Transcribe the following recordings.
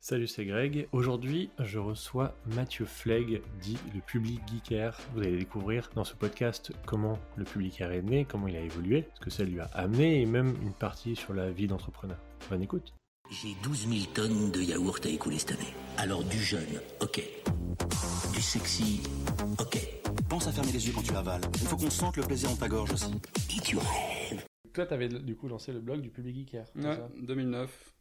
Salut, c'est Greg. Aujourd'hui, je reçois Mathieu Flegg, dit le Public Geeker. Vous allez découvrir dans ce podcast comment le Public Geeker est né, comment il a évolué, ce que ça lui a amené et même une partie sur la vie d'entrepreneur. Bonne écoute. J'ai 12 000 tonnes de yaourt à écouler cette année. Alors du jeune, ok. Du sexy, ok. Pense à fermer les yeux quand tu avales. Il faut qu'on sente le plaisir dans ta gorge aussi. Et tu rêves. Toi, t'avais du coup lancé le blog du Public Geeker. Ouais, ça? 2009.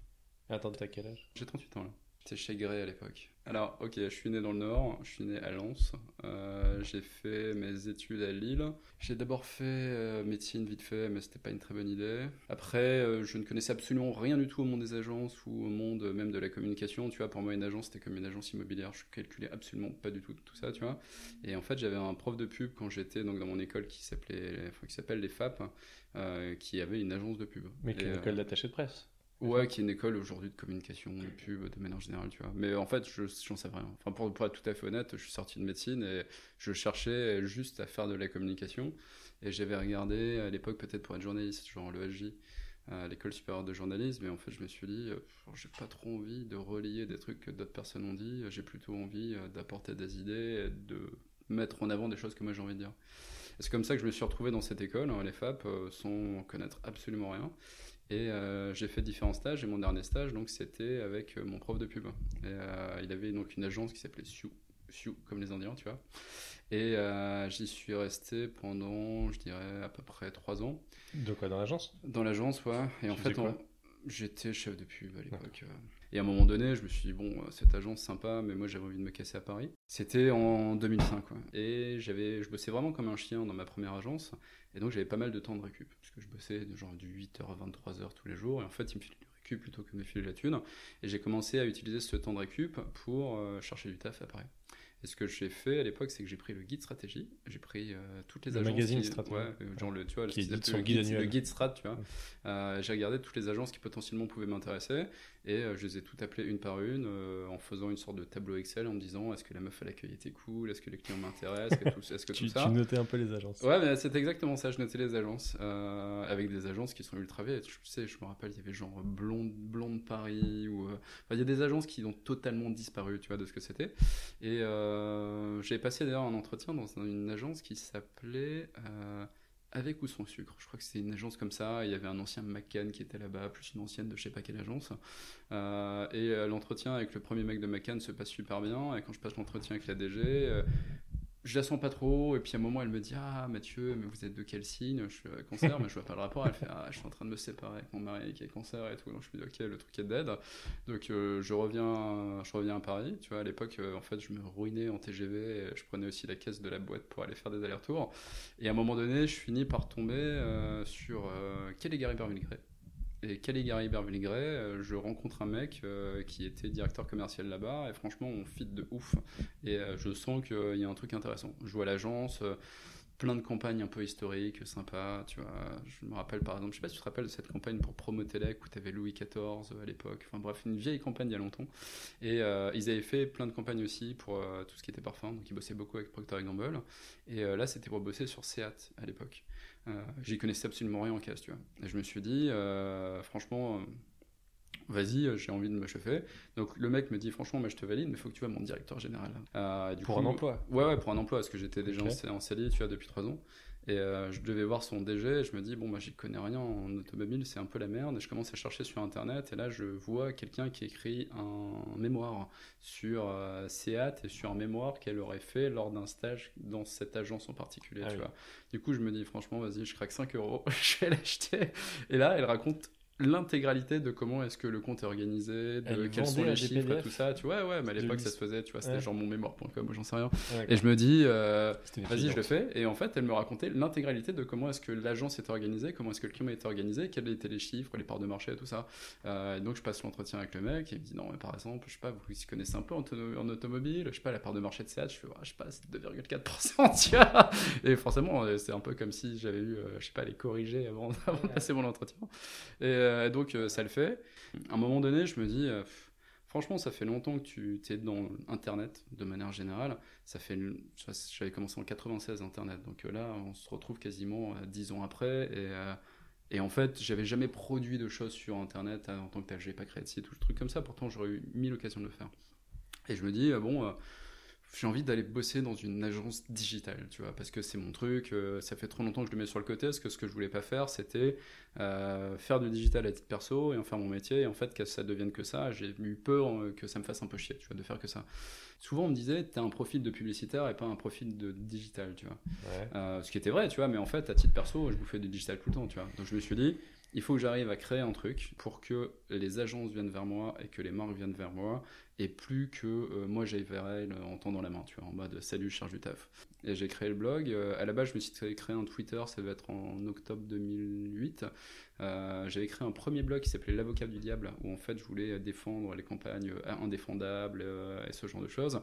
Attends, t'as quel âge? J'ai 38 ans là. J'étais chez Grey à l'époque. Alors, ok, je suis né dans le Nord, je suis né à Lens. Euh, j'ai fait mes études à Lille. J'ai d'abord fait euh, médecine vite fait, mais c'était pas une très bonne idée. Après, euh, je ne connaissais absolument rien du tout au monde des agences ou au monde euh, même de la communication. Tu vois, pour moi, une agence, c'était comme une agence immobilière. Je calculais absolument pas du tout tout ça, tu vois. Et en fait, j'avais un prof de pub quand j'étais donc dans mon école qui s'appelait, qui s'appelle les FAP, qui avait une agence de pub. Mais qui est une école d'attaché de presse. Ouais, qui est une école aujourd'hui de communication, de pub, de manière générale, tu vois. Mais en fait, je j'en savais rien. Enfin, pour, être tout à fait honnête, je suis sorti de médecine et je cherchais juste à faire de la communication. Et j'avais regardé à l'époque, peut-être pour être journaliste, genre l'ESJ, à l'école supérieure de journalisme. Et en fait, je me suis dit, euh, j'ai pas trop envie de relier des trucs que d'autres personnes ont dit. J'ai plutôt envie euh, d'apporter des idées, et de mettre en avant des choses que moi j'ai envie de dire. C'est comme ça que je me suis retrouvé dans cette école, hein, les FAP, euh, sans connaître absolument rien. Et euh, j'ai fait différents stages, et mon dernier stage, donc, c'était avec euh, mon prof de pub. Et, euh, il avait donc une agence qui s'appelait Sioux, Sioux, comme les Indiens, tu vois. Et euh, j'y suis resté pendant, je dirais, à peu près trois ans. De quoi dans l'agence? Dans l'agence, ouais. Et en Tu fait, on- j'étais chef de pub à l'époque. Et à un moment donné, je me suis dit, bon, euh, cette agence sympa, mais moi j'avais envie de me casser à Paris. C'était en 2005, quoi. Et j'avais, je bossais vraiment comme un chien dans ma première agence. Et donc j'avais pas mal de temps de récup. Parce que je bossais de genre du 8h à 23h tous les jours. Et en fait, il me filait du récup plutôt que de me filer la thune. Et j'ai commencé à utiliser ce temps de récup pour euh, chercher du taf à Paris. Et ce que j'ai fait à l'époque, c'est que j'ai pris le guide stratégie. J'ai pris euh, toutes les Le agences. magazine qui- Strat, Ouais, ouais. euh, genre le, tu vois, Qui le, édite le guide guide, annuel. le guide strat, tu vois. Euh, j'ai regardé toutes les agences qui potentiellement pouvaient m'intéresser et euh, je les ai toutes appelées une par une en faisant une sorte de tableau Excel en me disant est-ce que la meuf à l'accueil était cool, est-ce que les clients m'intéressent, est-ce que tu, tout ça. tu notais un peu les agences. Ouais, mais c'est exactement ça. Je notais les agences avec des agences qui sont ultra vieilles. Je sais, je me rappelle, il y avait genre Blonde, Blonde Paris ou il y a des agences qui ont totalement disparu, tu vois, de ce que c'était. Et euh, j'ai passé d'ailleurs un entretien dans une agence qui s'appelait euh, Avec ou sans sucre. Je crois que c'était une agence comme ça. Il y avait un ancien McCann qui était là-bas, plus une ancienne de je sais pas quelle agence. Euh, et l'entretien avec le premier mec de McCann se passe super bien. Et quand je passe l'entretien avec la DG, je la sens pas trop. Et puis à un moment, elle me dit Ah, Mathieu, mais vous êtes de quel signe? Je suis euh, cancer, mais je vois pas le rapport. Elle fait Ah, je suis en train de me séparer avec mon mari qui est cancer et tout. Donc je me dis Ok, le truc est dead. Donc euh, je, reviens, je reviens à Paris. Tu vois, à l'époque, euh, en fait, je me ruinais en TGV. et je prenais aussi la caisse de la boîte pour aller faire des allers-retours. Et à un moment donné, je finis par tomber euh, sur euh, Caligari Berville-Grey. Et Caligari Berville-Grey, euh, je rencontre un mec euh, qui était directeur commercial là-bas, et franchement, on fit de ouf. Et euh, je sens qu'il y a un truc intéressant. Je vois l'agence, plein de campagnes un peu historiques, sympas, tu vois. Je me rappelle par exemple, je sais pas si tu te rappelles de cette campagne pour Promotelec où tu avais Louis XIV euh, à l'époque. Enfin bref, une vieille campagne il y a longtemps. Et euh, ils avaient fait plein de campagnes aussi pour euh, tout ce qui était parfum, donc ils bossaient beaucoup avec Procter Gamble. Et là, c'était pour bosser sur Seat à l'époque. J'y connaissais absolument rien en casse, tu vois. Et je me suis dit, franchement, vas-y, euh, j'ai envie de me chauffer. Donc le mec me dit, franchement, moi je te valide, mais il faut que tu vois mon directeur général. Euh, du Pour coup, un emploi. Ouais, ouais, pour un emploi, parce que j'étais déjà en, en CDI, tu vois, depuis trois ans. Et euh, je devais voir son DG, et je me dis, bon, bah, j'y connais rien en automobile, c'est un peu la merde. Et je commence à chercher sur Internet, et là, je vois quelqu'un qui écrit un mémoire sur euh, Seat et sur un mémoire qu'elle aurait fait lors d'un stage dans cette agence en particulier, Ah tu oui. vois. Du coup, je me dis, franchement, vas-y, je craque 5 euros, je vais l'acheter. Et là, elle raconte l'intégralité de comment est-ce que le compte est organisé, de Elle quels sont les chiffres et PDF? tout ça. Tu vois, ouais, mais à l'époque, ça se faisait, tu vois, c'était Ouais. genre mon mémoire.com, moi, j'en sais rien. Ouais, Et je me dis, euh, vas-y, je le fais. Et en fait, elle me racontait l'intégralité de comment est-ce que l'agence était organisée, comment est-ce que le client était organisé, quels étaient les chiffres, les parts de marché et tout ça. Euh, et donc, je passe l'entretien avec le mec et il me dit, non, mais par exemple, je sais pas, vous y connaissez un peu en, auto- en automobile, je sais pas, la part de marché de Seat, je fais, ouais, je sais pas, c'est 2,4%, tu vois. Et forcément, euh, c'est un peu comme si j'avais eu, je sais pas, les corriger avant, avant de passer mon entretien. Et euh, donc, euh, ça le fait. À un moment donné, je me dis, euh, pff, franchement, ça fait longtemps que tu es dans Internet, de manière générale. Ça fait, j'avais commencé en 96 Internet, donc euh, là, on se retrouve quasiment euh, 10 ans après. Et Et en fait, j'avais jamais produit de choses sur Internet en tant que tel. J'avais pas créé de site ou de trucs comme ça. Pourtant, j'aurais eu mille occasions de le faire. Et je me dis, bon, j'ai envie d'aller bosser dans une agence digitale, tu vois, parce que c'est mon truc. euh, ça fait trop longtemps que je le mets sur le côté. Parce que ce que je voulais pas faire, c'était euh, faire du digital à titre perso et en faire mon métier. Et en fait, que ça devienne que ça, j'ai eu peur euh, que ça me fasse un peu chier, tu vois, de faire que ça. Souvent, on me disait, t'as un profil de publicitaire et pas un profil de digital, tu vois. Ouais. Euh, ce qui était vrai, tu vois, mais en fait, à titre perso, je bouffais du digital tout le temps, tu vois. Donc je me suis dit, il faut que j'arrive à créer un truc pour que les agences viennent vers moi et que les marques viennent vers moi, et plus que euh, moi j'aille vers elles euh, en tendant la main, tu vois, en mode salut, je cherche du taf. Et j'ai créé le blog. Euh, à la base, je me suis créé un Twitter, ça va être en octobre 2008. Euh, J'avais créé un premier blog qui s'appelait L'avocat du diable, où en fait je voulais défendre les campagnes indéfendables et ce genre de choses.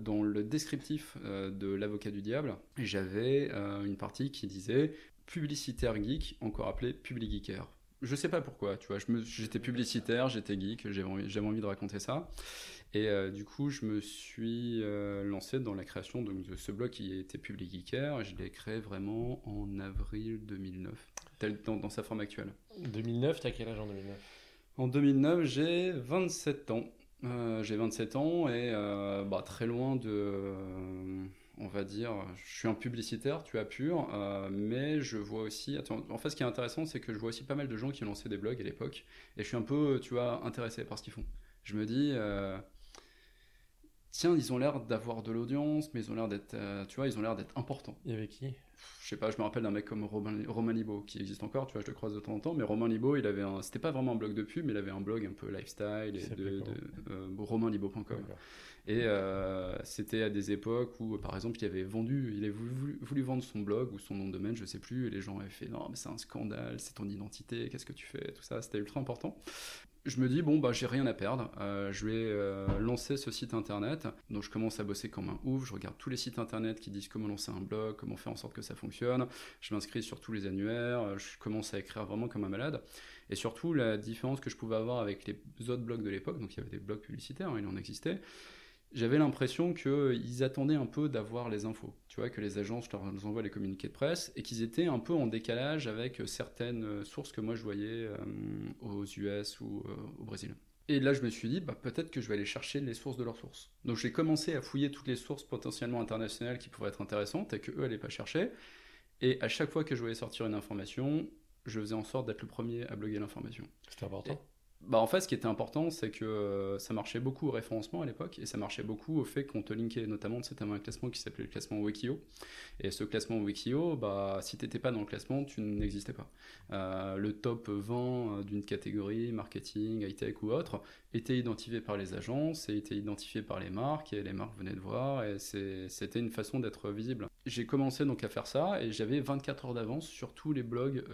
Dans le descriptif de L'avocat du diable, j'avais une partie qui disait publicitaire geek, encore appelé public geeker. Je sais pas pourquoi, tu vois, j'étais publicitaire, j'étais geek, j'avais envie, envie de raconter ça. Et euh, du coup, je me suis euh, lancé dans la création de ce blog qui était Public Geeker. Et je l'ai créé vraiment en avril 2009, tel, dans, dans sa forme actuelle. 2009, t'as quel âge en 2009 En 2009, j'ai 27 ans. Euh, j'ai 27 ans et bah, très loin de, on va dire, je suis un publicitaire, tu as pur, euh, mais je vois aussi, en fait, ce qui est intéressant, c'est que je vois aussi pas mal de gens qui ont lancé des blogs à l'époque, et je suis un peu, tu vois, intéressé par ce qu'ils font. Je me dis, euh, tiens, ils ont l'air d'avoir de l'audience, mais ils ont l'air d'être, euh, tu vois, ils ont l'air d'être importants Il y qui? Je sais pas, je me rappelle d'un mec comme Romain, Romain Libo qui existe encore, tu vois, je le croise de temps en temps, mais Romain Libo, il avait un, c'était pas vraiment un blog de pub, mais il avait un blog un peu lifestyle, et de, de euh, romainlibo.com. Et euh, c'était à des époques où, par exemple, il avait vendu, il avait voulu- voulu vendre son blog ou son nom de domaine, je sais plus, et les gens avaient fait non, mais c'est un scandale, c'est ton identité, qu'est-ce que tu fais, tout ça, c'était ultra important. Je me dis, bon, bah, j'ai rien à perdre, euh, je vais euh, lancer ce site internet. Donc, je commence à bosser comme un ouf, je regarde tous les sites internet qui disent comment lancer un blog, comment faire en sorte que ça fonctionne. Je m'inscris sur tous les annuaires, euh, je commence à écrire vraiment comme un malade. Et surtout, la différence que je pouvais avoir avec les autres blogs de l'époque, donc il y avait des blogs publicitaires, hein, il en existait, j'avais l'impression qu'ils attendaient un peu d'avoir les infos. Tu vois, que les agences leur envoient les communiqués de presse et qu'ils étaient un peu en décalage avec certaines sources que moi je voyais euh, aux US ou euh, au Brésil. Et là, je me suis dit, bah, peut-être que je vais aller chercher les sources de leurs sources. Donc, j'ai commencé à fouiller toutes les sources potentiellement internationales qui pourraient être intéressantes et que eux n'allaient pas chercher. Et à chaque fois que je voulais sortir une information, je faisais en sorte d'être le premier à bloguer l'information. C'était important. Bah en fait, ce qui était important, c'est que euh, ça marchait beaucoup au référencement à l'époque, et ça marchait beaucoup au fait qu'on te linkait, notamment, t'avais un classement qui s'appelait le classement Wikio, et ce classement Wikio, bah, si t'étais pas dans le classement, tu n'existais pas. Euh, le top 20 euh, d'une catégorie, marketing, high-tech ou autre, était identifié par les agences, et était identifié par les marques, et les marques venaient de voir, et c'était une façon d'être visible. J'ai commencé donc à faire ça, et j'avais 24 heures d'avance sur tous les blogs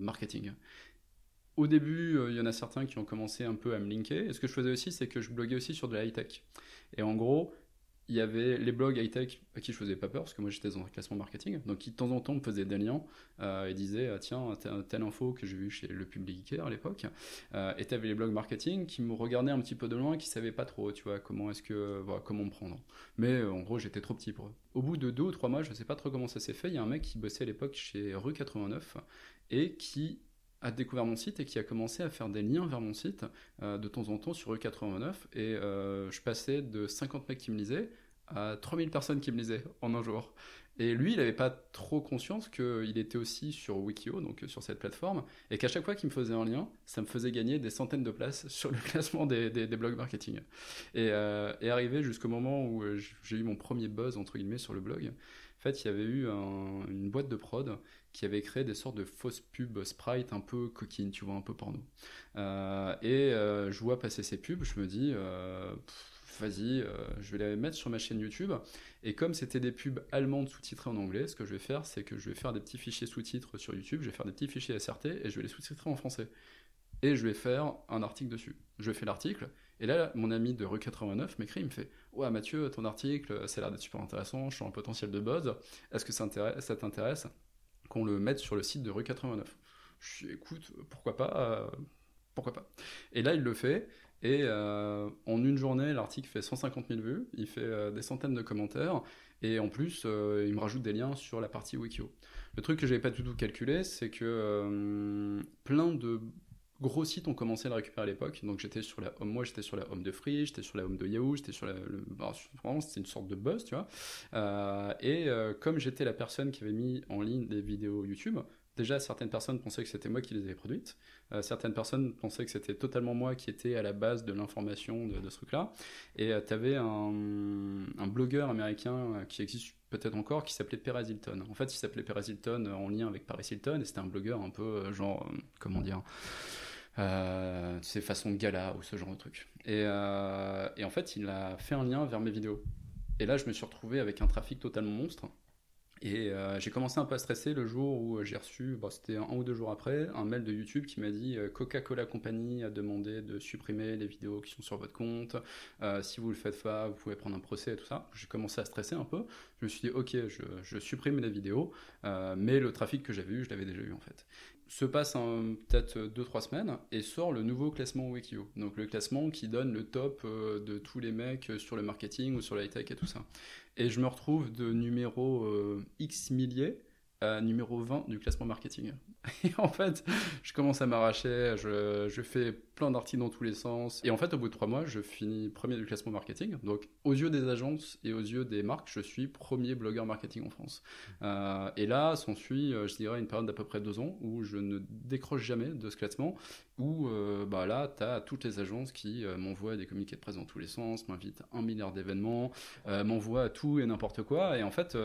marketing. Au début, euh, il y en a certains qui ont commencé un peu à me linker. Et ce que je faisais aussi, c'est que je bloguais aussi sur de la high-tech. Et en gros, il y avait les blogs high-tech à qui je faisais pas peur, parce que moi j'étais dans un classement marketing, donc qui de temps en temps me faisaient des liens euh, et disaient ah, tiens, telle, info que j'ai vue chez le Public Geeker à l'époque. Euh, et t'avais les blogs marketing qui me regardaient un petit peu de loin, qui savaient pas trop, tu vois, comment est-ce que, voilà, comment me prendre. Mais euh, en gros, j'étais trop petit pour eux. Au bout de deux ou trois mois, je sais pas trop comment ça s'est fait, il y a un mec qui bossait à l'époque chez Rue 89 et qui a découvert mon site et qui a commencé à faire des liens vers mon site euh, de temps en temps sur Rue 89 et euh, je passais de 50 mecs qui me lisaient à 3000 personnes qui me lisaient en un jour. Et lui, il n'avait pas trop conscience qu'il était aussi sur Wikio, donc sur cette plateforme, et qu'à chaque fois qu'il me faisait un lien, ça me faisait gagner des centaines de places sur le classement des blogs marketing. Et, euh, et arrivé jusqu'au moment où euh, j'ai eu mon premier buzz, entre guillemets, sur le blog, en fait, il y avait eu un- une boîte de prod qui avait créé des sortes de fausses pubs sprite un peu coquines, tu vois, un peu porno. Euh, et euh, je vois passer ces pubs, je me dis, euh, vas-y, je vais les mettre sur ma chaîne YouTube. Et comme c'était des pubs allemandes sous-titrées en anglais, ce que je vais faire, c'est que je vais faire des petits fichiers sous-titres sur YouTube, je vais faire des petits fichiers SRT et je vais les sous-titrer en français. Et je vais faire un article dessus. Je fais l'article, et là, mon ami de rue 89 m'écrit, il me fait Ouais, Mathieu, ton article, ça a l'air d'être super intéressant, je suis un potentiel de buzz. Est-ce que ça intéresse- ça t'intéresse qu'on le mette sur le site de rue 89 Je dis Écoute, pourquoi pas euh, Pourquoi pas? Et là, il le fait. Et euh, en une journée, l'article fait 150 000 vues, il fait euh, des centaines de commentaires, et en plus, il me rajoute des liens sur la partie Wikio. Le truc que j'avais pas du tout calculé, c'est que plein de gros sites ont commencé à le récupérer à l'époque. Donc j'étais sur la moi j'étais sur la home de Free, j'étais sur la home de Yahoo, j'étais sur la, le, bah, vraiment c'était une sorte de buzz, tu vois. Euh, et euh, comme j'étais la personne qui avait mis en ligne des vidéos YouTube, déjà certaines personnes pensaient que c'était moi qui les avais produites. Euh, certaines personnes pensaient que c'était totalement moi qui était à la base de l'information de, ce truc-là. Et tu avais un, un, blogueur américain qui existe peut-être encore, qui s'appelait Perez Hilton. En fait, il s'appelait Perez Hilton en lien avec Paris Hilton, et c'était un blogueur un peu genre, comment dire euh, c'est façon gala ou ce genre de truc. Et, euh, et, en fait, il a fait un lien vers mes vidéos. Et là, je me suis retrouvé avec un trafic totalement monstre. Et euh, j'ai commencé un peu à stresser le jour où j'ai reçu, c'était un, ou deux jours après, un mail de YouTube qui m'a dit euh, Coca-Cola Company a demandé de supprimer les vidéos qui sont sur votre compte. Euh, si vous le faites pas, vous pouvez prendre un procès et tout ça. J'ai commencé à stresser un peu. Je me suis dit ok, je, je supprime les vidéos, euh, mais le trafic que j'avais eu, je l'avais déjà eu en fait se passe peut-être 2-3 semaines et sort le nouveau classement Wikio. Donc le classement qui donne le top euh, de tous les mecs sur le marketing ou sur la high-tech et tout ça. Et je me retrouve de numéro euh, X milliers numéro 20 du classement marketing. Et en fait, je commence à m'arracher, je, je, fais plein d'articles dans tous les sens. Et en fait, au bout de trois mois, je finis premier du classement marketing. Donc, aux yeux des agences et aux yeux des marques, je suis premier blogueur marketing en France. Euh, et là, s'ensuit, je dirais, une période d'à peu près deux ans où je ne décroche jamais de ce classement. Où euh, bah là, tu as toutes les agences qui euh, m'envoient des communiqués de presse dans tous les sens, m'invitent à un milliard d'événements, euh, m'envoient à tout et n'importe quoi. Et en fait,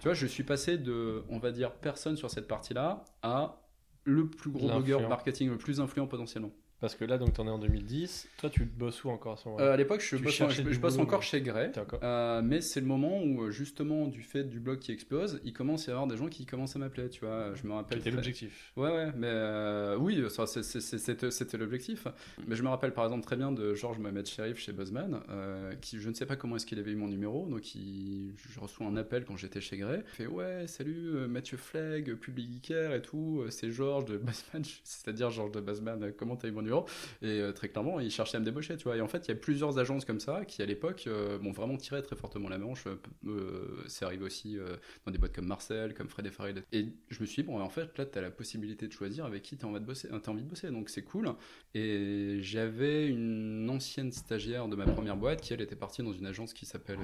tu vois, je suis passé de, on va dire, personne sur cette partie-là à le plus gros blogueur marketing, le plus influent potentiellement. Parce que là, donc, tu en es en 2010. Toi, tu bosses où encore à ce euh, À l'époque, je, bosse, en, je, je bosse encore chez Grey. Euh, mais c'est le moment où, justement, du fait du blog qui explose, il commence à y avoir des gens qui commencent à m'appeler. Tu vois, je me rappelle. C'était l'objectif. Ouais, ouais. Mais euh, oui, c'était l'objectif. Mais je me rappelle, par exemple, très bien de Georges Mohamed Sherif chez Buzzman, euh, qui, je ne sais pas comment est-ce qu'il avait eu mon numéro. Donc, il, je reçois un appel quand j'étais chez Grey. Il fait Ouais, salut, Mathieu Flegg, Public Geeker et tout. C'est Georges de Buzzman. C'est-à-dire Georges de Buzzman. Comment t'as eu mon numéro? Et euh, très clairement, ils cherchaient à me débaucher, tu vois. Et en fait, il y a plusieurs agences comme ça qui, à l'époque, euh, m'ont vraiment tiré très fortement la manche. Euh, c'est arrivé aussi dans des boîtes comme Marcel, comme Fred et Farid. Et je me suis dit, bon, en fait, là, tu as la possibilité de choisir avec qui tu as envie de bosser. As envie de bosser donc c'est cool. Et j'avais une ancienne stagiaire de ma première boîte qui, elle, était partie dans une agence qui s'appelle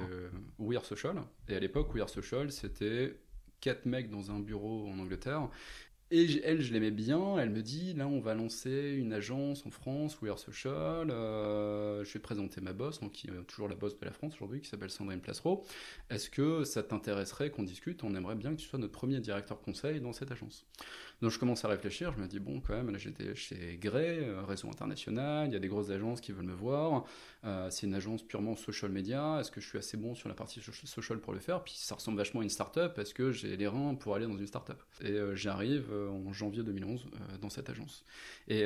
We Are Social. Et à l'époque, We Are Social, c'était quatre mecs dans un bureau en Angleterre et elle, je l'aimais bien. Elle me dit, là, on va lancer une agence en France, We Are Social. Euh, je vais présenter ma boss, donc qui est toujours la boss de la France aujourd'hui, qui s'appelle Sandrine Placereau. Est-ce que ça t'intéresserait qu'on discute? On aimerait bien que tu sois notre premier directeur conseil dans cette agence. Donc je commence à réfléchir. Je me dis, bon, quand même, là, j'étais chez Grey, euh, réseau international. Il y a des grosses agences qui veulent me voir. Euh, c'est une agence purement social media. Est-ce que je suis assez bon sur la partie social pour le faire? Puis ça ressemble vachement à une start-up. Est-ce que j'ai les reins pour aller dans une start-up? Et euh, j'arrive en janvier 2011 euh, dans cette agence. Et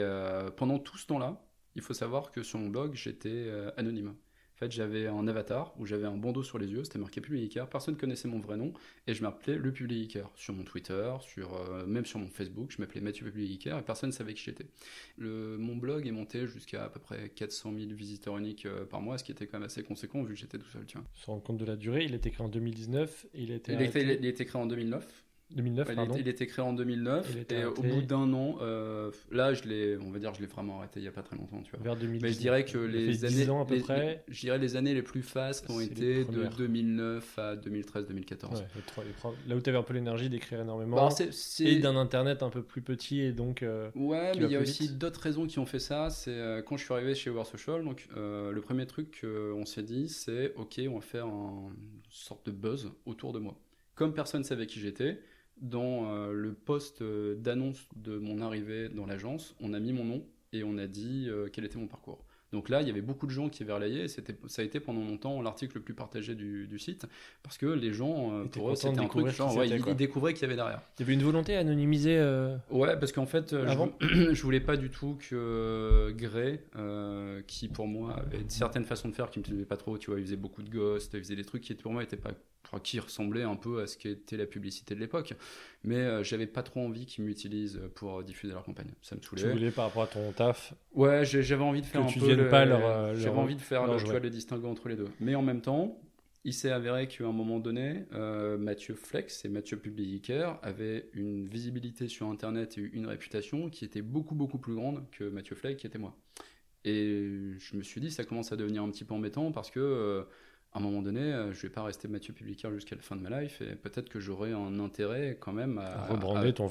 pendant tout ce temps-là, il faut savoir que sur mon blog, j'étais anonyme. En fait, j'avais un avatar où j'avais un bandeau sur les yeux, c'était marqué Publicaire, personne ne connaissait mon vrai nom, et je m'appelais le Publicaire sur mon Twitter, sur, euh, même sur mon Facebook, je m'appelais Mathieu Publicaire, et personne ne savait qui j'étais. Mon blog est monté jusqu'à à peu près 400 000 visiteurs uniques euh, par mois, ce qui était quand même assez conséquent vu que j'étais tout seul. Tu vois. Rendre compte de la durée, il a été créé en 2019, et il a été, il, était, il a été créé en 2009. 2009, il, pardon. il était créé en 2009 et au bout d'un an, euh, là je l'ai, on va dire, je l'ai vraiment arrêté il y a pas très longtemps, tu vois. Vers 2010. Mais je dirais que les années, ans à peu les, près. je dirais les années les plus fastes ont été de 2009 à 2013-2014. Ouais, là où tu avais un peu l'énergie d'écrire énormément bon, c est, c est... et d'un internet un peu plus petit et donc. Euh, ouais, mais il y a aussi d'autres raisons qui ont fait ça. C'est euh, quand je suis arrivé chez War Social, donc le premier truc qu'on s'est dit, c'est ok, on va faire un, une sorte de buzz autour de moi. Comme personne savait qui j'étais dans euh, le poste d'annonce de mon arrivée dans l'agence, on a mis mon nom et on a dit euh, quel était mon parcours. Donc là, il y avait beaucoup de gens qui avaient relayé, et ça a été pendant longtemps l'article le plus partagé du, du, site, parce que les gens, euh, pour eux, c'était un truc genre, ouais, ils, ils, découvraient qu'il y avait derrière. Il y avait une volonté à anonymiser euh... Ouais, parce qu'en fait, Avant je, je, voulais pas du tout que Gray, euh, qui pour moi avait une certaine façon de faire qui me plaisait pas trop, tu vois, il faisait beaucoup de ghosts, il faisait des trucs qui pour moi n'étaient pas enfin, qui ressemblait un peu à ce qu'était la publicité de l'époque. Mais euh, j'avais pas trop envie qu'ils m'utilisent pour diffuser leur campagne. Ça me Tu saoulait. voulais par rapport à ton taf. Ouais, j'avais envie de faire Que un tu peu viennes le- pas leur, euh, J'avais leur- envie de faire le, tu vois, le distinguo entre les deux. Mais en même temps, il s'est avéré qu'à un moment donné, euh, Mathieu Flex et Mathieu Publicaire avaient une visibilité sur Internet et une réputation qui était beaucoup beaucoup plus grande que Mathieu Fleck qui était moi. Et je me suis dit, ça commence à devenir un petit peu embêtant parce que euh, à un moment donné, euh, je vais pas rester Mathieu Publicaire jusqu'à la fin de ma life et peut-être que j'aurai un intérêt quand même à, ton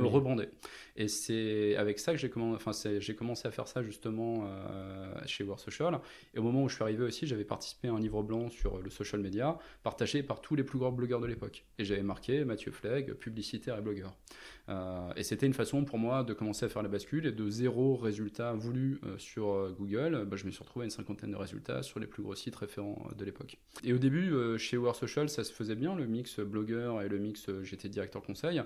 me rebrander. Et c'est avec ça que j'ai commencé, enfin, c'est- j'ai commencé à faire ça justement euh, chez War Social. Et au moment où je suis arrivé aussi, j'avais participé à un livre blanc sur le social media, partagé par tous les plus grands blogueurs de l'époque. Et j'avais marqué Mathieu Flegg, publicitaire et blogueur. Euh, et c'était une façon pour moi de commencer à faire la bascule et de zéro résultat voulu euh, sur euh, Google, bah, je me suis retrouvé à une cinquantaine de résultats sur les plus gros sites référents de l'époque. Et au début, chez War Social, ça se faisait bien, le mix blogueur et le mix j'étais directeur conseil.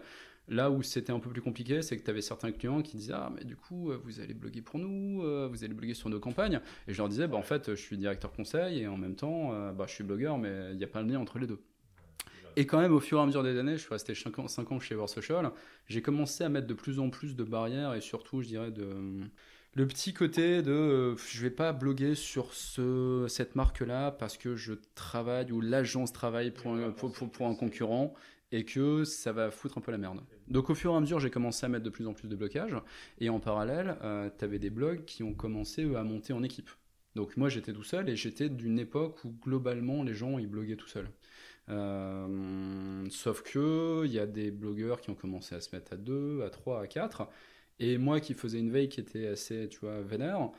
Là où c'était un peu plus compliqué, c'est que tu avais certains clients qui disaient Ah, mais du coup, vous allez bloguer pour nous, vous allez bloguer sur nos campagnes. Et je leur disais Bah, en fait, je suis directeur conseil et en même temps, bah, je suis blogueur, mais il n'y a pas le lien entre les deux. Et quand même, au fur et à mesure des années, je suis resté 5 ans, 5 ans chez War Social, j'ai commencé à mettre de plus en plus de barrières et surtout, je dirais. Le petit côté de euh, je vais pas bloguer sur ce, cette marque-là parce que je travaille ou l'agence travaille pour un, concurrent et que ça va foutre un peu la merde. Donc au fur et à mesure, j'ai commencé à mettre de plus en plus de blocages et en parallèle, tu avais des blogs qui ont commencé à monter en équipe. Donc moi j'étais tout seul et j'étais d'une époque où globalement les gens ils bloguaient tout seuls. Euh, sauf que il y a des blogueurs qui ont commencé à se mettre à 2, à 3, à 4 et moi qui faisais une veille qui était assez, tu vois, vénère,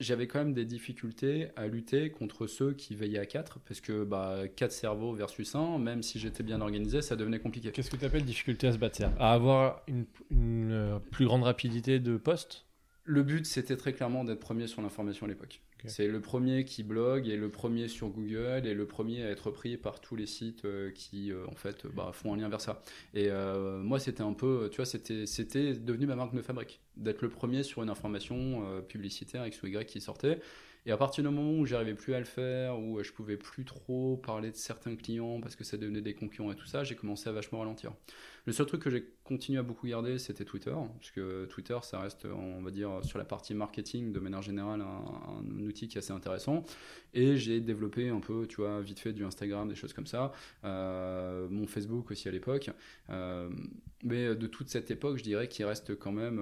j'avais quand même des difficultés à lutter contre ceux qui veillaient à 4 parce que bah 4 cerveaux versus 1, même si j'étais bien organisé, ça devenait compliqué. Qu'est-ce que tu appelles difficulté à se battre? À avoir une, une, euh, plus grande rapidité de poste? Le but, c'était très clairement d'être premier sur l'information à l'époque. C'est le premier qui blogue et le premier sur Google et le premier à être pris par tous les sites euh, qui, euh, en fait, bah, font un lien vers ça. Et euh, moi, c'était un peu, tu vois, c'était, c'était devenu ma marque de fabrique, d'être le premier sur une information publicitaire X ou Y qui sortait. Et à partir du moment où j'arrivais plus à le faire, où euh, je pouvais plus trop parler de certains clients parce que ça devenait des concurrents et tout ça, j'ai commencé à vachement ralentir. Le seul truc que j'ai continué à beaucoup garder, c'était Twitter, parce que Twitter, ça reste, on va dire, sur la partie marketing, de manière générale, un, outil qui est assez intéressant. Et j'ai développé un peu, tu vois, vite fait du Instagram, des choses comme ça, Euh, mon Facebook aussi à l'époque. Euh, mais de toute cette époque, je dirais qu'il reste quand même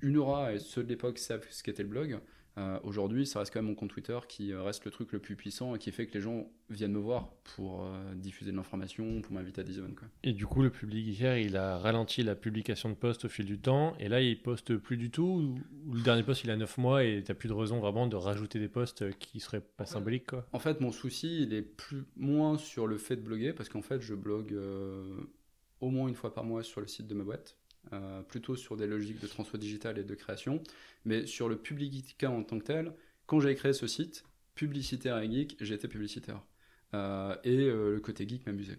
une aura, et ceux de l'époque savent ce qu'était le blog. Euh, Aujourd'hui, ça reste quand même mon compte Twitter qui euh, reste le truc le plus puissant et qui fait que les gens viennent me voir pour euh, diffuser de l'information, pour m'inviter à des events. Quoi. Et du coup, le public hier, il a ralenti la publication de posts au fil du temps. Et là, il poste plus du tout. Ou ou le dernier post, il a 9 mois et t'as plus de raison vraiment de rajouter des posts qui seraient pas symboliques, quoi. En fait, mon souci, il est plus moins sur le fait de bloguer, parce qu'en fait, je blogue euh, au moins une fois par mois sur le site de ma boîte, euh, plutôt sur des logiques de transfert digital et de création. Mais sur le Publicica en tant que tel, quand j'ai créé ce site, publicitaire et geek, j'étais publicitaire. Euh, et euh, le côté geek m'amusait.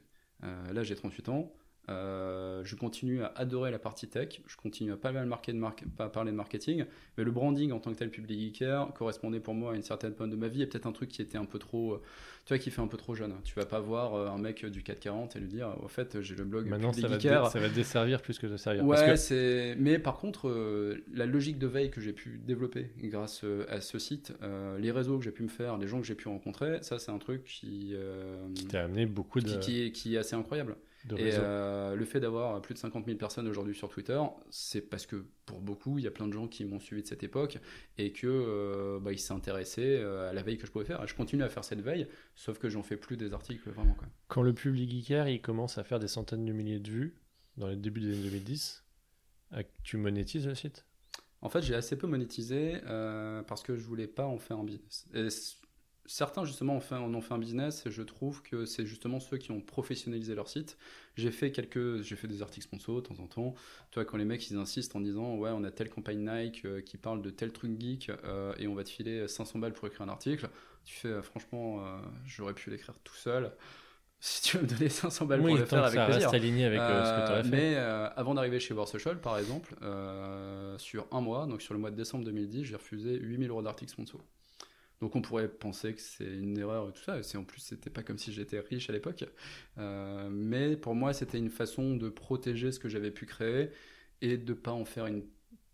Là, j'ai 38 ans. Euh, je continue à adorer la partie tech, je continue à pas mal marquer de mar- pas parler de marketing, mais le branding en tant que tel public geeker correspondait pour moi à une certaine point de ma vie et peut-être un truc qui était un peu trop, euh, tu vois, qui fait un peu trop jeune. Tu vas pas voir euh, un mec du 440 et lui dire, au fait, j'ai le blog Maintenant, public ça va, ça va te desservir plus que te servir. Ouais, Parce que c'est. Mais par contre, euh, la logique de veille que j'ai pu développer grâce à ce site, euh, les réseaux que j'ai pu me faire, les gens que j'ai pu rencontrer, ça, c'est un truc qui, qui t'a amené beaucoup de, qui, qui est, qui est assez incroyable. Et euh, le fait d'avoir plus de 50 000 personnes aujourd'hui sur Twitter, c'est parce que pour beaucoup, il y a plein de gens qui m'ont suivi de cette époque et que euh, bah, ils s'intéressaient euh, à la veille que je pouvais faire. Et je continue à faire cette veille, sauf que j'en fais plus des articles vraiment. Quoi. Quand le public geeker, il commence à faire des centaines de milliers de vues dans les débuts des années 2010, euh, tu monétises le site? En fait, j'ai assez peu monétisé euh, parce que je voulais pas en faire un business. Et certains, justement, en, fait- en ont fait un business et je trouve que c'est justement ceux qui ont professionnalisé leur site. J'ai fait quelques, j'ai fait des articles sponsors de temps en temps. Tu vois, quand les mecs ils insistent en disant ouais, on a telle campagne Nike euh, qui parle de tel truc geek euh, et on va te filer 500 balles pour écrire un article, tu fais euh, franchement, euh, j'aurais pu l'écrire tout seul. Si tu veux me donner 500 balles Oui, pour le faire avec ça plaisir. reste aligné avec ce que tu aurais fait. Mais avant d'arriver chez War Social, par exemple, sur un mois, donc sur le mois de décembre 2010, j'ai refusé 8000 euros d'articles sponsors. Donc on pourrait penser que c'est une erreur et tout ça. C'est en plus c'était pas comme si j'étais riche à l'époque, Euh, mais pour moi c'était une façon de protéger ce que j'avais pu créer et de pas en faire une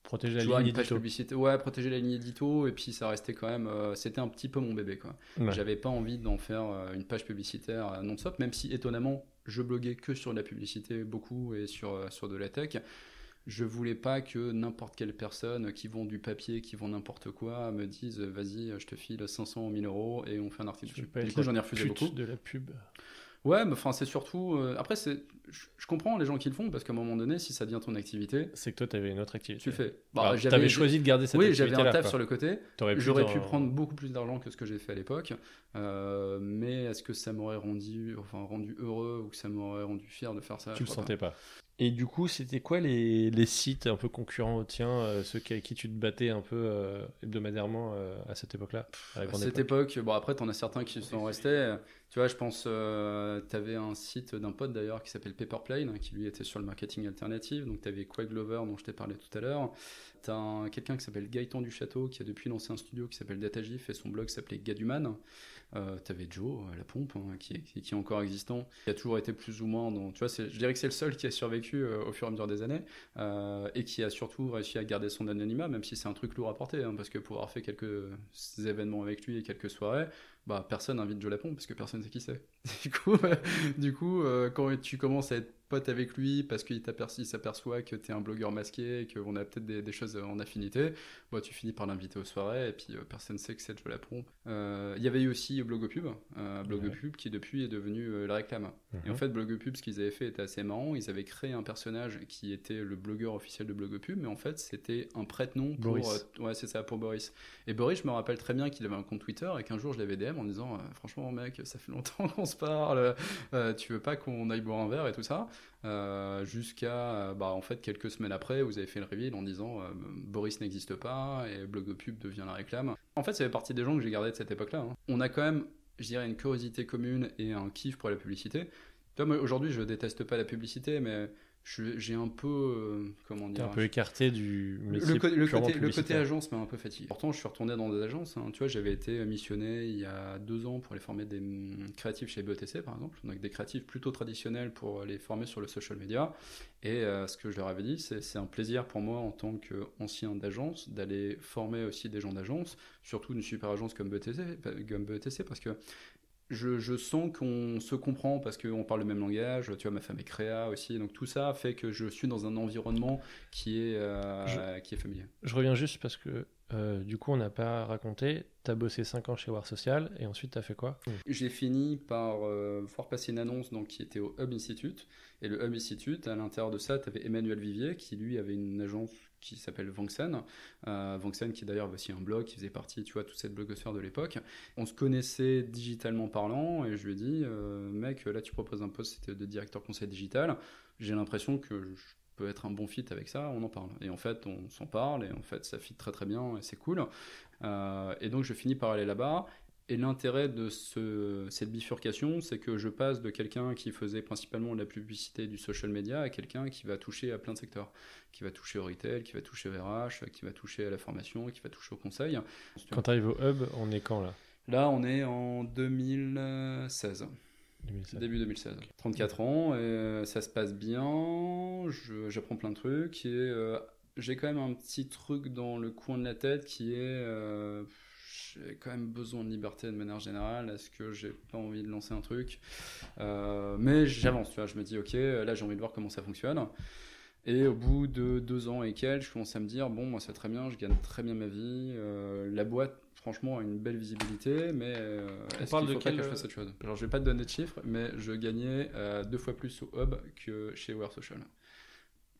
Protéger la vois, ligne une page édito. publicité. Ouais, protéger la ligne édito et puis ça restait quand même. euh, c'était un petit peu mon bébé quoi. Ouais. J'avais pas envie d'en faire euh, une page publicitaire euh, non-stop, même si étonnamment je bloguais que sur de la publicité beaucoup et sur, sur de la tech. Je voulais pas que n'importe quelle personne qui vend du papier, qui vend n'importe quoi, me dise vas-y, je te file 500 ou 1000 euros et on fait un article Du coup, j'en ai refusé beaucoup. de la pub. Ouais, mais enfin, c'est surtout. euh, après, c'est, je, je comprends les gens qui le font parce qu'à un moment donné, si ça devient ton activité, C'est que toi, t'avais une autre activité. tu le fais. Bah, j'avais- t'avais choisi de garder cette Oui, j'avais un taf quoi. sur le côté. T'aurais pu J'aurais dans- pu prendre beaucoup plus d'argent que ce que j'ai fait à l'époque, euh, mais est-ce que ça m'aurait rendu, enfin, rendu heureux ou que ça m'aurait rendu fier de faire ça? Tu le sentais pas. Et du coup, c'était quoi les, les sites un peu concurrents au tien, euh, ceux qui- avec qui tu te battais un peu euh, hebdomadairement euh, à cette époque-là à cette époque? époque, bon après t'en as certains qui sont restés. Tu vois, je pense, euh, t'avais un site d'un pote d'ailleurs qui s'appelle Paperplane, qui lui était sur le marketing alternatif. Donc t'avais Quake Glover dont je t'ai parlé tout à l'heure. T'as un- quelqu'un qui s'appelle Gaëtan du Château qui a depuis lancé un studio qui s'appelle Datagif et son blog s'appelait Gaduman. Euh, t'avais Joe à la pompe hein, qui, qui, qui est encore existant, qui a toujours été plus ou moins dans. Tu vois, je dirais que c'est le seul qui a survécu euh, au fur et à mesure des années euh, et qui a surtout réussi à garder son anonymat, même si c'est un truc lourd à porter, hein, parce que pour avoir fait quelques événements avec lui et quelques soirées, bah personne n'invite Joe Lapon parce que personne sait qui c'est. Du coup, du coup euh, quand tu commences à être pote avec lui parce qu'il s'aperçoit que tu es un blogueur masqué et qu'on a peut-être des, des choses en affinité, bah, tu finis par l'inviter aux soirées et puis euh, personne sait que c'est Joe Lapon. Euh, Il y avait eu aussi Blogopub, euh, Blogopub qui depuis est devenu euh, la réclame. Et en Mhm. fait, Blogopub, ce qu'ils avaient fait était assez marrant. Ils avaient créé un personnage qui était le blogueur officiel de Blogopub, mais en fait, c'était un prête-nom pour. Boris. euh, ouais, c'est ça, pour Boris. Et Boris, je me rappelle très bien qu'il avait un compte Twitter et qu'un jour, je l'avais DM en disant euh, Franchement, mec, ça fait longtemps qu'on se parle, euh, tu veux pas qu'on aille boire un verre et tout ça? Jusqu'à, bah, en fait, quelques semaines après, vous avez fait le reveal en disant Boris n'existe pas et Blogopub devient la réclame. En fait, ça fait partie des gens que j'ai gardé de cette époque-là. hein. On a quand même, je dirais, une curiosité commune et un kiff pour la publicité. Moi, aujourd'hui, je déteste pas la publicité, mais j'ai un peu. euh, comment dire un peu écarté du le, métier le co- le purement côté, le côté agence m'a un peu fatigué. Pourtant, je suis retourné dans des agences. hein. Tu vois, j'avais été missionné il y a deux ans pour aller former des hum, créatifs chez BETC, par exemple. Donc, des créatifs plutôt traditionnels pour les former sur le social media. Et euh, ce que je leur avais dit, c'est c'est un plaisir pour moi, en tant qu'ancien d'agence, d'aller former aussi des gens d'agence, surtout une super agence comme BETC, comme BETC parce que je, je sens qu'on se comprend parce qu'on parle le même langage. Tu vois, ma femme est créa aussi. Donc, tout ça fait que je suis dans un environnement qui est, euh, qui est familier. Je reviens juste parce que euh, du coup, on n'a pas raconté. T'as bossé 5 ans chez War Social et ensuite t'as fait quoi? J'ai fini par euh, voir passer une annonce donc, qui était au Hub Institute. Et le Hub Institute, à l'intérieur de ça, tu avais Emmanuel Vivier qui, lui, avait une agence qui s'appelle Vanksen. Euh, Vanksen, qui d'ailleurs avait aussi un blog, qui faisait partie, tu vois, toute cette blogosphère de l'époque. On se connaissait digitalement parlant et je lui ai dit, euh, mec, là, tu proposes un poste de directeur conseil digital. J'ai l'impression que je peux être un bon fit avec ça, on en parle. Et en fait, on s'en parle et en fait, ça fit très très bien et c'est cool. Euh, et donc, je finis par aller là-bas. Et l'intérêt de ce, cette bifurcation, c'est que je passe de quelqu'un qui faisait principalement de la publicité du social media à quelqu'un qui va toucher à plein de secteurs, qui va toucher au retail, qui va toucher au RH, qui va toucher à la formation, qui va toucher au conseil. Quand t'arrives au Hub, on est quand là? Là, on est en 2016. 2007. Début 2016. 34 ans, et euh, ça se passe bien, je- j'apprends plein de trucs, et euh, j'ai quand même un petit truc dans le coin de la tête qui est... euh, j'ai quand même besoin de liberté de manière générale. Est-ce que j'ai pas envie de lancer un truc? Euh, Mais j'avance, tu vois. Je me dis, ok, là j'ai envie de voir comment ça fonctionne. Et au bout de deux ans et quelques, je commence à me dire, bon, moi c'est très bien, je gagne très bien ma vie. euh, la boîte, franchement, a une belle visibilité, mais euh, On est-ce parle qu'il de pas quel, que je euh, fasse autre chose? Alors je vais pas te donner de chiffres, mais je gagnais euh, deux fois plus au hub que chez Wear Social.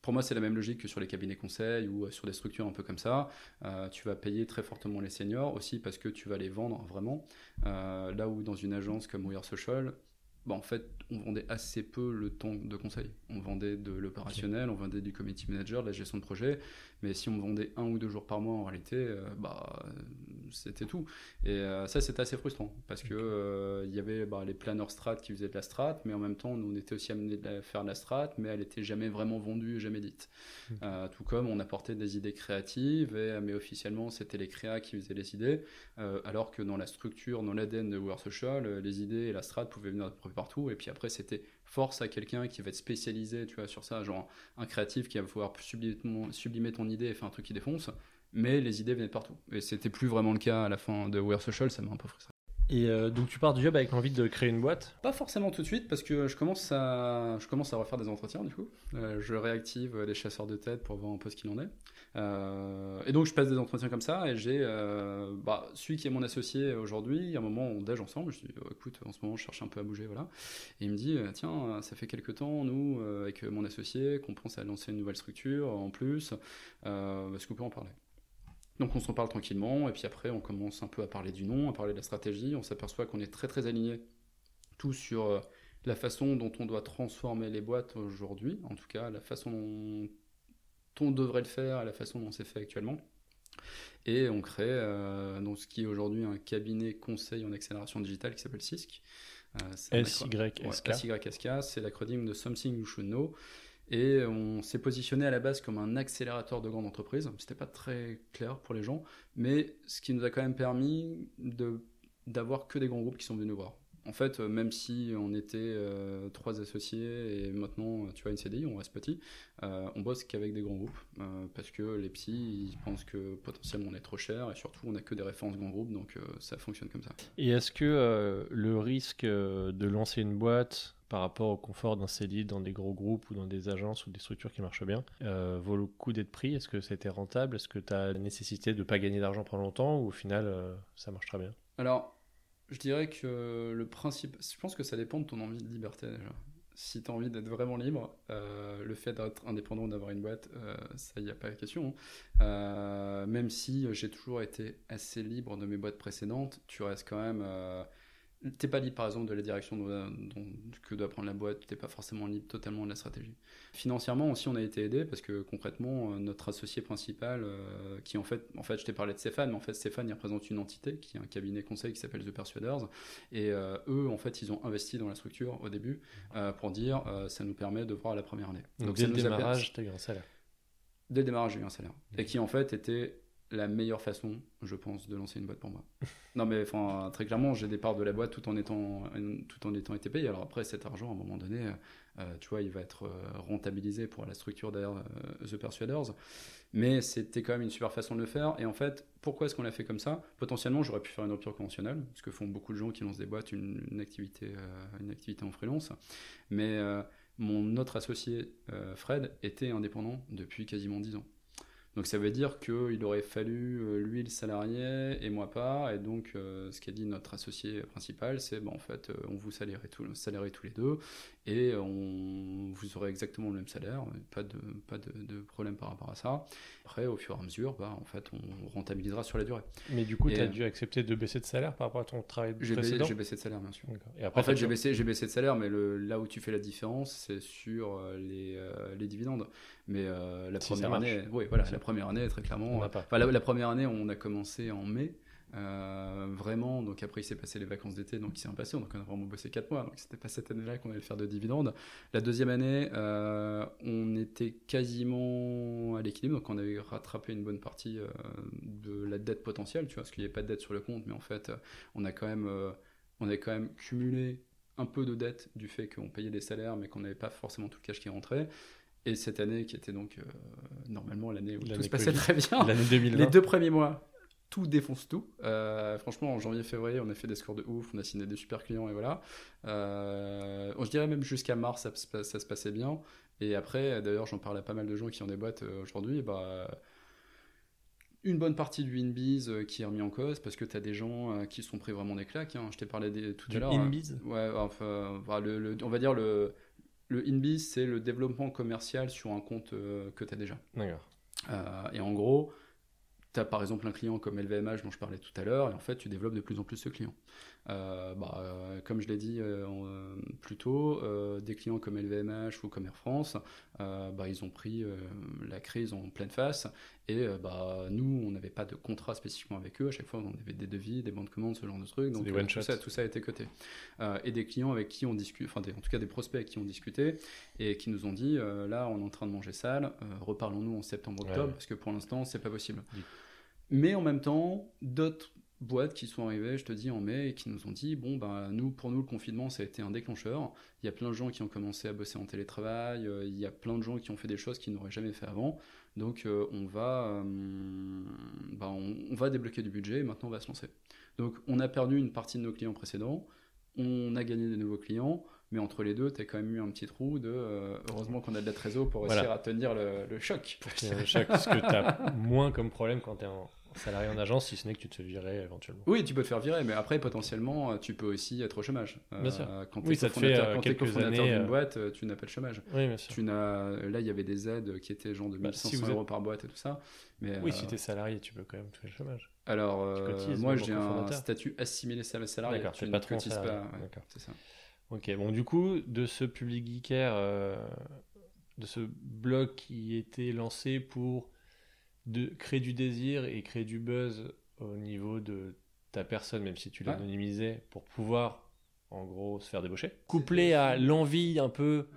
Pour moi, c'est la même logique que sur les cabinets conseils ou euh, sur des structures un peu comme ça. Euh, tu vas payer très fortement les seniors aussi parce que tu vas les vendre vraiment. Euh, là où dans une agence comme We Are Social, bah, en fait, on vendait assez peu le temps de conseil. On vendait de l'opérationnel, on vendait du committee manager, de la gestion de projet, mais si on vendait un ou deux jours par mois, en réalité, euh, bah, c'était tout. Et euh, ça, c'était assez frustrant, parce que euh, il y avait bah, les planeurs strat qui faisaient de la strat, mais en même temps, nous, on était aussi amenés à faire de la strat, mais elle était jamais vraiment vendue, jamais dite. tout comme on apportait des idées créatives, et, mais officiellement, c'était les créas qui faisaient les idées, alors que dans la structure, dans l'ADN de War Social, les idées et la strat pouvaient venir de partout, et puis après, c'était force à quelqu'un qui va être spécialisé tu vois, sur ça, genre un créatif qui va pouvoir sublimer, sublimer ton idée et faire un truc qui défonce, mais les idées venaient de partout. Et c'était plus vraiment le cas à la fin de Wear Social, ça m'a un peu frustré. Et euh, donc tu pars du job avec l'envie de créer une boîte? Pas forcément tout de suite parce que je commence à, je commence à refaire des entretiens du coup. Euh, je réactive les chasseurs de tête pour voir un peu ce qu'il en est. Euh, et donc je passe des entretiens comme ça et j'ai bah, celui qui est mon associé aujourd'hui, à un moment on déj ensemble, je dis oh, écoute en ce moment je cherche un peu à bouger voilà. Et il me dit tiens ça fait quelques temps nous avec mon associé qu'on pense à lancer une nouvelle structure en plus, est-ce qu'on peut en parler? Donc on s'en parle tranquillement, et puis après on commence un peu à parler du nom, à parler de la stratégie, on s'aperçoit qu'on est très très aligné tout sur euh, la façon dont on doit transformer les boîtes aujourd'hui, en tout cas la façon dont on devrait le faire, la façon dont c'est fait actuellement. Et on crée euh, donc ce qui est aujourd'hui un cabinet conseil en accélération digitale qui s'appelle SISC. Euh, SYSK. c'est l'acronyme de Something You Should Know. Et on s'est positionné à la base comme un accélérateur de grandes entreprises. C'était pas très clair pour les gens, mais ce qui nous a quand même permis de d'avoir que des grands groupes qui sont venus nous voir. En fait, euh, même si on était euh, trois associés et maintenant, tu vois, une CDI, on reste petit, euh, on bosse qu'avec des grands groupes parce que les petits, ils pensent que potentiellement on est trop cher et surtout on n'a que des références grands groupes, donc ça fonctionne comme ça. Et est-ce que le risque de lancer une boîte par rapport au confort d'un CDI dans des gros groupes ou dans des agences ou des structures qui marchent bien euh, vaut le coup d'être pris? Est-ce que c'était rentable? Est-ce que tu as la nécessité de ne pas gagner d'argent pendant longtemps ou au final euh, ça marche très bien? Alors, je dirais que le principe, je pense que ça dépend de ton envie de liberté déjà. Si tu as envie d'être vraiment libre, euh, le fait d'être indépendant, d'avoir une boîte, ça, il n'y a pas de question. Hein. même si j'ai toujours été assez libre de mes boîtes précédentes, tu restes quand même T'es pas libre par exemple de la direction que doit prendre la boîte, t'es pas forcément libre totalement de la stratégie. Financièrement aussi on a été aidé parce que concrètement euh, notre associé principal, euh, qui en fait, en fait je t'ai parlé de Stéphane, mais en fait Stéphane il représente une entité qui est un cabinet conseil qui s'appelle The Persuaders et euh, eux en fait ils ont investi dans la structure au début pour dire ça nous permet de voir la première année. Donc, dès le démarrage t'as eu un salaire. Dès le démarrage j'ai eu un salaire et qui en fait était la meilleure façon, je pense, de lancer une boîte pour moi. non, mais enfin, très clairement, j'ai des parts de la boîte tout en étant, tout en étant été payé. Alors après, cet argent, à un moment donné, euh, tu vois, il va être euh, rentabilisé pour la structure derrière euh, The Persuaders. Mais c'était quand même une super façon de le faire. Et en fait, pourquoi est-ce qu'on l'a fait comme ça? Potentiellement, j'aurais pu faire une rupture conventionnelle, ce que font beaucoup de gens qui lancent des boîtes, une, activité, une activité en freelance. Mais mon autre associé, Fred, était indépendant depuis quasiment 10 ans. Donc ça veut dire qu'il aurait fallu euh, lui le salarié et moi pas. Et donc euh, ce qu'a dit notre associé principal, c'est bon, en fait, euh, on vous salérait, tous les deux et on vous aurez exactement le même salaire, pas de, pas de, problème par rapport à ça. Après, au fur et à mesure, bah, en fait, on rentabilisera sur la durée. Mais du coup, tu as dû accepter de baisser de salaire par rapport à ton travail précédent J'ai baissé de salaire, bien sûr. Et après, en fait, j'ai baissé, baissé de salaire, mais le, là où tu fais la différence, c'est sur les, les dividendes. Mais la première année, oui, voilà, la première année, très clairement. la, première année, on a commencé en mai. Euh, vraiment, donc après il s'est passé les vacances d'été, donc il s'est passé, donc on a vraiment bossé 4 mois, donc c'était pas cette année-là qu'on allait faire de dividendes. La deuxième année, euh, on était quasiment à l'équilibre, donc on avait rattrapé une bonne partie euh, de la dette potentielle, tu vois, parce qu'il n'y avait pas de dette sur le compte, mais en fait, on a quand même, on a quand même cumulé un peu de dette du fait qu'on payait des salaires, mais qu'on n'avait pas forcément tout le cash qui rentrait. Et cette année, qui était donc euh, normalement l'année où tout se passait très bien, les deux premiers mois, tout défonce tout. Euh, franchement, en janvier-février, on a fait des scores de ouf, on a signé des super clients et voilà. Euh, je dirais même jusqu'à mars, ça, se passait bien. Et après, d'ailleurs, j'en parle à pas mal de gens qui ont des boîtes aujourd'hui. Bah, une bonne partie du InBiz qui est remis en cause parce que tu as des gens qui sont pris vraiment des claques. Hein. Je t'ai parlé des, tout à l'heure. InBiz? Ouais, enfin, on va dire le le InBiz, c'est le développement commercial sur un compte euh, que tu as déjà. D'accord. Euh, et en gros, tu as par exemple un client comme LVMH dont je parlais tout à l'heure, et en fait, tu développes de plus en plus ce client. Euh, bah, euh, comme je l'ai dit euh, plus tôt, des clients comme LVMH ou comme Air France, bah, ils ont pris la crise en pleine face. Et bah, nous, on n'avait pas de contrat spécifiquement avec eux. À chaque fois, on avait des devis, des bandes de commandes, ce genre de trucs. Donc tout, ça, tout ça a été coté. Et des clients avec qui on discute, enfin des- en tout cas des prospects avec qui on discutait et qui nous ont dit là, on est en train de manger sale, reparlons-nous en septembre-octobre Ouais. parce que pour l'instant, c'est pas possible. Oui. Mais en même temps, d'autres boîtes qui sont arrivées, je te dis, en mai, et qui nous ont dit, bon, ben, nous, pour nous, le confinement, ça a été un déclencheur. Il y a plein de gens qui ont commencé à bosser en télétravail, euh, il y a plein de gens qui ont fait des choses qu'ils n'auraient jamais fait avant. Donc, euh, on, va, euh, ben, on, on va débloquer du budget, et maintenant, on va se lancer. Donc, on a perdu une partie de nos clients précédents, on a gagné des nouveaux clients, mais entre les deux, tu as quand même eu un petit trou de, euh, heureusement qu'on a de la trésor pour Voilà. réussir à tenir le, le choc. Pour ait un choc, ce que tu as moins comme problème quand tu es en salarié en agence, si ce n'est que tu te fais virer éventuellement. Oui, tu peux te faire virer, mais après, potentiellement, euh, tu peux aussi être au chômage. Euh, Bien sûr. Quand ça te cofondateur- euh, d'une euh, boîte, tu n'as pas le chômage. Oui, bien sûr. Tu n'as, là, il y avait des aides qui étaient genre de Bah, 1500 si vous euros par boîte et tout ça. Mais, Oui, euh, si tu es salarié, tu peux quand même toucher le chômage. alors, cotises, moi, j'ai un statut assimilé sal- salarié. D'accord, tu ne cotises salarié. pas. ouais, D'accord. c'est ça. Ok, bon, du coup, de ce public geeker, de ce blog qui était lancé pour de créer du désir et créer du buzz au niveau de ta personne, même si tu Ouais. l'anonymisais, pour pouvoir, en gros, se faire débaucher. Couplé à l'envie un peu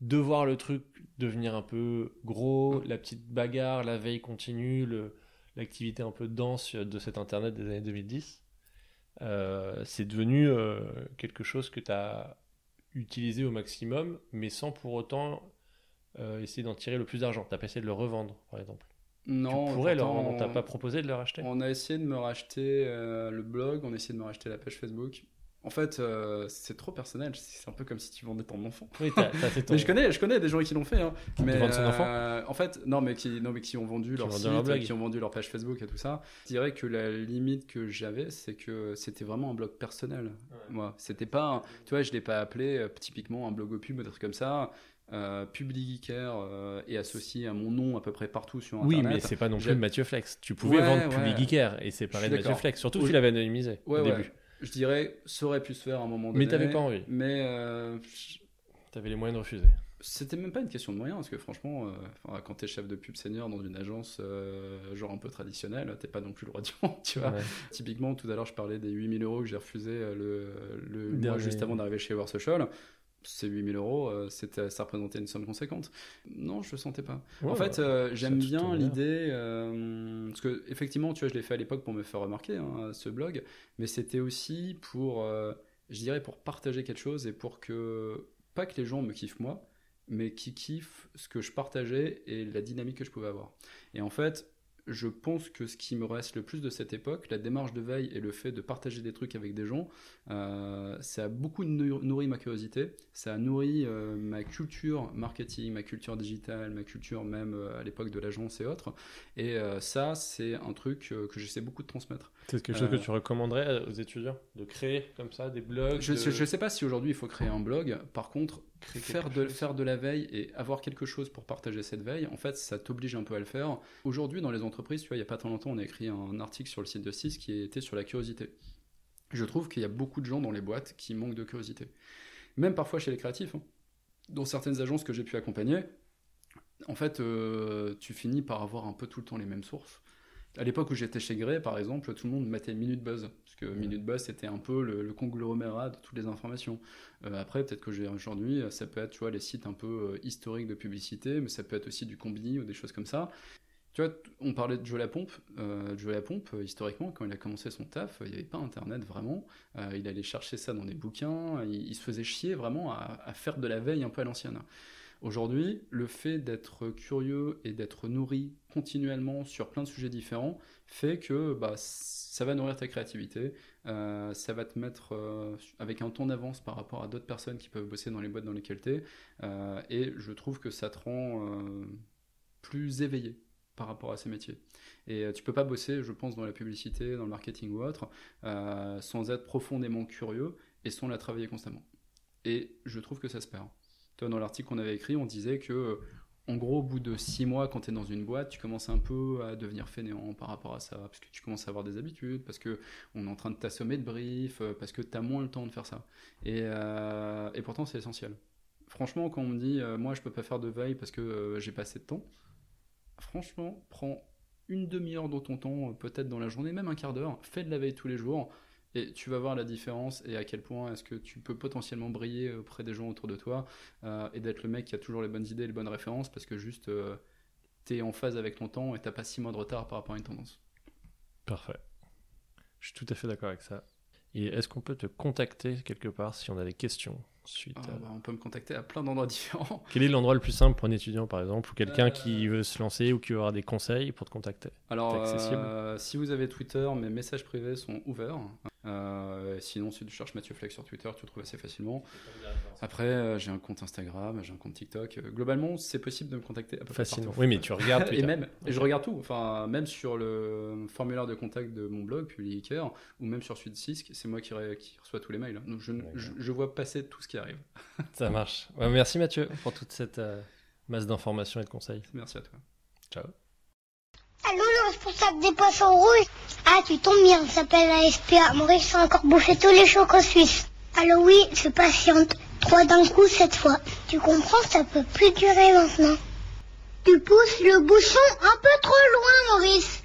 de voir le truc devenir un peu gros, la petite bagarre, la veille continue, l'activité un peu dense de cet Internet des années 2010. Euh, c'est devenu euh, quelque chose que tu as utilisé au maximum, mais sans pour autant euh, essayer d'en tirer le plus d'argent. Tu n'as pas essayé de le revendre, par exemple. Non, tu pourrais leur on- pas proposé de le racheter On a essayé de me racheter euh, le blog, on a essayé de me racheter la page Facebook. En fait, euh, c'est trop personnel. C'est un peu comme si tu vendais ton enfant. Oui, fait ton- Mais je connais, je connais des gens qui l'ont fait. Hein. Mais vendent son enfant euh, en fait, non, mais qui, non, mais qui ont vendu Qui leur site, blog. qui ont vendu leur page Facebook et tout ça. Je dirais que la limite que j'avais, c'est que c'était vraiment un blog personnel. Moi, c'était pas, un- tu vois, je l'ai pas appelé euh, typiquement un blog au pub, un truc comme ça. Euh, euh, est associé à mon nom à peu près partout sur Oui, Internet. mais c'est pas non plus Mathieu Flex. Tu pouvais Ouais, vendre ouais. Et séparer de Mathieu. Flex. Surtout Oui. que tu l'avais anonymisé Ouais, au début. Je dirais, ça aurait pu se faire à un moment donné. Mais t'avais pas envie. Mais euh, Tu avais les moyens de refuser. C'était même pas une question de moyens, parce que franchement, euh, quand t'es chef de pub senior dans une agence euh, genre un peu traditionnelle, t'es pas non plus le roi du monde, tu vois. Ouais. Typiquement, tout à l'heure, je parlais des 8000 euros que j'ai refusé le, le mois Dernier. juste avant d'arriver chez War Social. Ces 8000 euros, euh, c'était, ça représentait une somme conséquente. Non, je le sentais pas. Ouais, en fait, euh, j'aime bien l'idée, euh, parce que effectivement, tu vois, je l'ai fait à l'époque pour me faire remarquer, hein, ce blog, mais c'était aussi pour, euh, je dirais, pour partager quelque chose et pour que, pas que les gens me kiffent moi, mais qui kiffent ce que je partageais et la dynamique que je pouvais avoir. Et en fait, je pense que ce qui me reste le plus de cette époque, la démarche de veille et le fait de partager des trucs avec des gens, euh, ça a beaucoup nou- nourri ma curiosité, ça a nourri euh, ma culture marketing, ma culture digitale, ma culture même euh, à l'époque de l'agence et autres. Et ça, c'est un truc que j'essaie beaucoup de transmettre. C'est quelque chose Euh, que tu recommanderais aux étudiants de créer comme ça des blogs Je de- ne sais pas si aujourd'hui il faut créer un blog. Par contre, faire de, chose. faire de la veille et avoir quelque chose pour partager cette veille, en fait, ça t'oblige un peu à le faire. Aujourd'hui, dans les entreprises, tu vois, il n'y a pas très longtemps, on a écrit un article sur le site de CIS qui était sur la curiosité. Je trouve qu'il y a beaucoup de gens dans les boîtes qui manquent de curiosité. Même parfois chez les créatifs, hein. dans certaines agences que j'ai pu accompagner, en fait, euh, tu finis par avoir un peu tout le temps les mêmes sources. À l'époque où j'étais chez Grey, par exemple, tout le monde mettait Minute Buzz, parce que Minute Buzz c'était un peu le, le conglomérat de toutes les informations. Euh, après, peut-être que aujourd'hui, ça peut être, les sites un peu euh, historiques de publicité, mais ça peut être aussi du Combini ou des choses comme ça. Tu vois, on parlait de Joe Lapompe. Euh, Joe Lapompe, euh, historiquement, quand il a commencé son taf, il n'y avait pas Internet vraiment. Euh, il allait chercher ça dans des bouquins. Il, se faisait chier vraiment à faire de la veille un peu à l'ancienne. Aujourd'hui, le fait d'être curieux et d'être nourri continuellement sur plein de sujets différents fait que bah, ça va nourrir ta créativité, euh, ça va te mettre euh, avec un ton d'avance par rapport à d'autres personnes qui peuvent bosser dans les boîtes dans lesquelles tu es, et je trouve que ça te rend euh, plus éveillé par rapport à ces métiers. Et euh, tu peux pas bosser, je pense, dans la publicité, dans le marketing ou autre, euh, sans être profondément curieux et sans la travailler constamment. Et je trouve que ça se perd. Dans l'article qu'on avait écrit, on disait que en gros, au bout de six mois, quand tu es dans une boîte, tu commences un peu à devenir fainéant par rapport à ça, parce que tu commences à avoir des habitudes, parce que on est en train de t'assommer de briefs, euh, parce que tu as moins le temps de faire ça. Et, euh, et pourtant, c'est essentiel. Franchement, quand on me dit, euh, moi, je peux pas faire de veille parce que euh, j'ai pas assez de temps, franchement, prends une demi-heure dans ton temps, euh, peut-être dans la journée, même un quart d'heure, fais de la veille tous les jours, et tu vas voir la différence et à quel point est-ce que tu peux potentiellement briller auprès des gens autour de toi euh, et d'être le mec qui a toujours les bonnes idées et les bonnes références parce que juste euh, t'es en phase avec ton temps et t'as pas six mois de retard par rapport à une tendance. Parfait. Je suis tout à fait d'accord avec ça. Et est-ce qu'on peut te contacter quelque part si on a des questions suite Ah, à... bah, on peut me contacter à plein d'endroits différents. Quel est l'endroit le plus simple pour un étudiant, par exemple, ou quelqu'un Euh. qui veut se lancer ou qui veut avoir des conseils pour te contacter? Alors, accessible? euh, si vous avez Twitter, mes messages privés sont ouverts. Euh, sinon, si tu cherches Mathieu Fleck sur Twitter, tu le trouves assez facilement. Après, euh, j'ai un compte Instagram, j'ai un compte TikTok. Euh, globalement, c'est possible de me contacter à peu près Facilement. partout. Oui, mais tu regardes et Twitter. même, et je regarde tout. Enfin, même sur le formulaire de contact de mon blog, Publicaire, ou même sur Sudsisc, c'est moi qui, reçois tous les mails. Donc, je, D'accord. je, je vois passer tout ce qui arrive. Ça marche. Ouais, merci Mathieu pour toute cette euh, masse d'informations et de conseils. Merci à toi. Ciao. Allô, le responsable des poissons rouges Ah, tu tombes bien, on s'appelle la SPA. Maurice a encore bouffé tous les chocs en Suisse. Allô, oui, je patiente. Trois d'un coup cette fois. Tu comprends, ça peut plus durer maintenant. Tu pousses le bouchon un peu trop loin, Maurice.